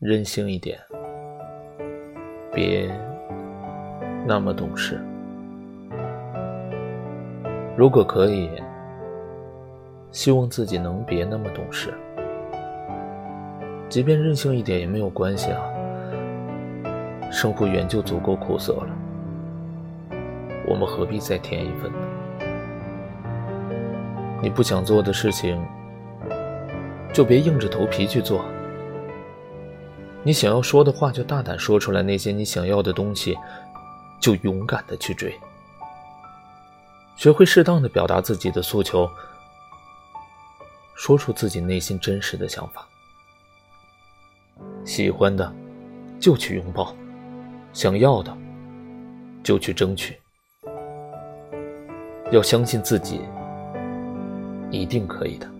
任性一点，别那么懂事。如果可以，希望自己能别那么懂事。即便任性一点也没有关系啊，生活原就足够苦涩了，我们何必再添一份呢？你不想做的事情，就别硬着头皮去做。你想要说的话，就大胆说出来；那些你想要的东西，就勇敢的去追。学会适当的表达自己的诉求，说出自己内心真实的想法。喜欢的，就去拥抱；想要的，就去争取。要相信自己。一定可以的。